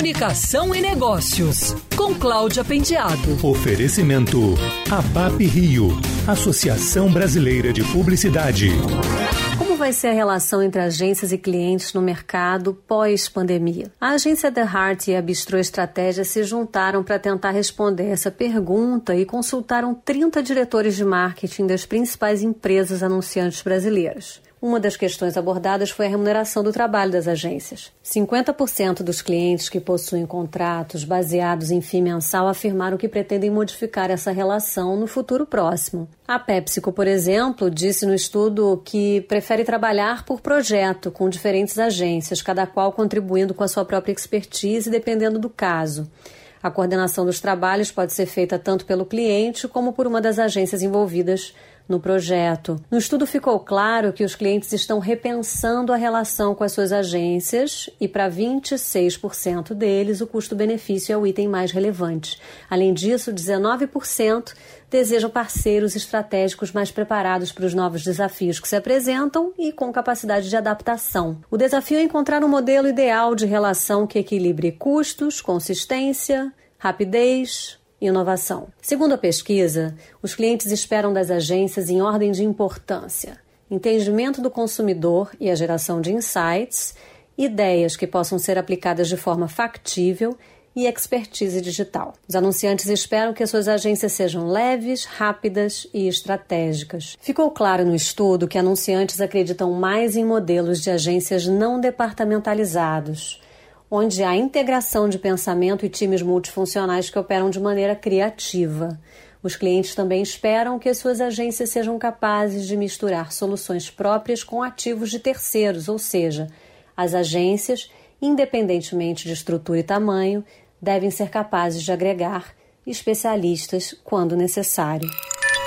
Comunicação e Negócios, com Cláudia Pendiado. Oferecimento ABAP Rio, Associação Brasileira de Publicidade. Como vai ser a relação entre agências e clientes no mercado pós-pandemia? A agência The Heart e a Bistro Estratégia se juntaram para tentar responder essa pergunta e consultaram 30 diretores de marketing das principais empresas anunciantes brasileiras. Uma das questões abordadas foi a remuneração do trabalho das agências. 50% dos clientes que possuem contratos baseados em FII mensal afirmaram que pretendem modificar essa relação no futuro próximo. A PepsiCo, por exemplo, disse no estudo que prefere trabalhar por projeto com diferentes agências, cada qual contribuindo com a sua própria expertise, dependendo do caso. A coordenação dos trabalhos pode ser feita tanto pelo cliente como por uma das agências envolvidas no projeto. No estudo ficou claro que os clientes estão repensando a relação com as suas agências e para 26% deles o custo-benefício é o item mais relevante. Além disso, 19% desejam parceiros estratégicos mais preparados para os novos desafios que se apresentam e com capacidade de adaptação. O desafio é encontrar um modelo ideal de relação que equilibre custos, consistência, rapidez, inovação. Segundo a pesquisa, os clientes esperam das agências em ordem de importância: entendimento do consumidor e a geração de insights, ideias que possam ser aplicadas de forma factível e expertise digital. Os anunciantes esperam que as suas agências sejam leves, rápidas e estratégicas. Ficou claro no estudo que anunciantes acreditam mais em modelos de agências não departamentalizados onde há integração de pensamento e times multifuncionais que operam de maneira criativa. Os clientes também esperam que as suas agências sejam capazes de misturar soluções próprias com ativos de terceiros, ou seja, as agências, independentemente de estrutura e tamanho, devem ser capazes de agregar especialistas quando necessário.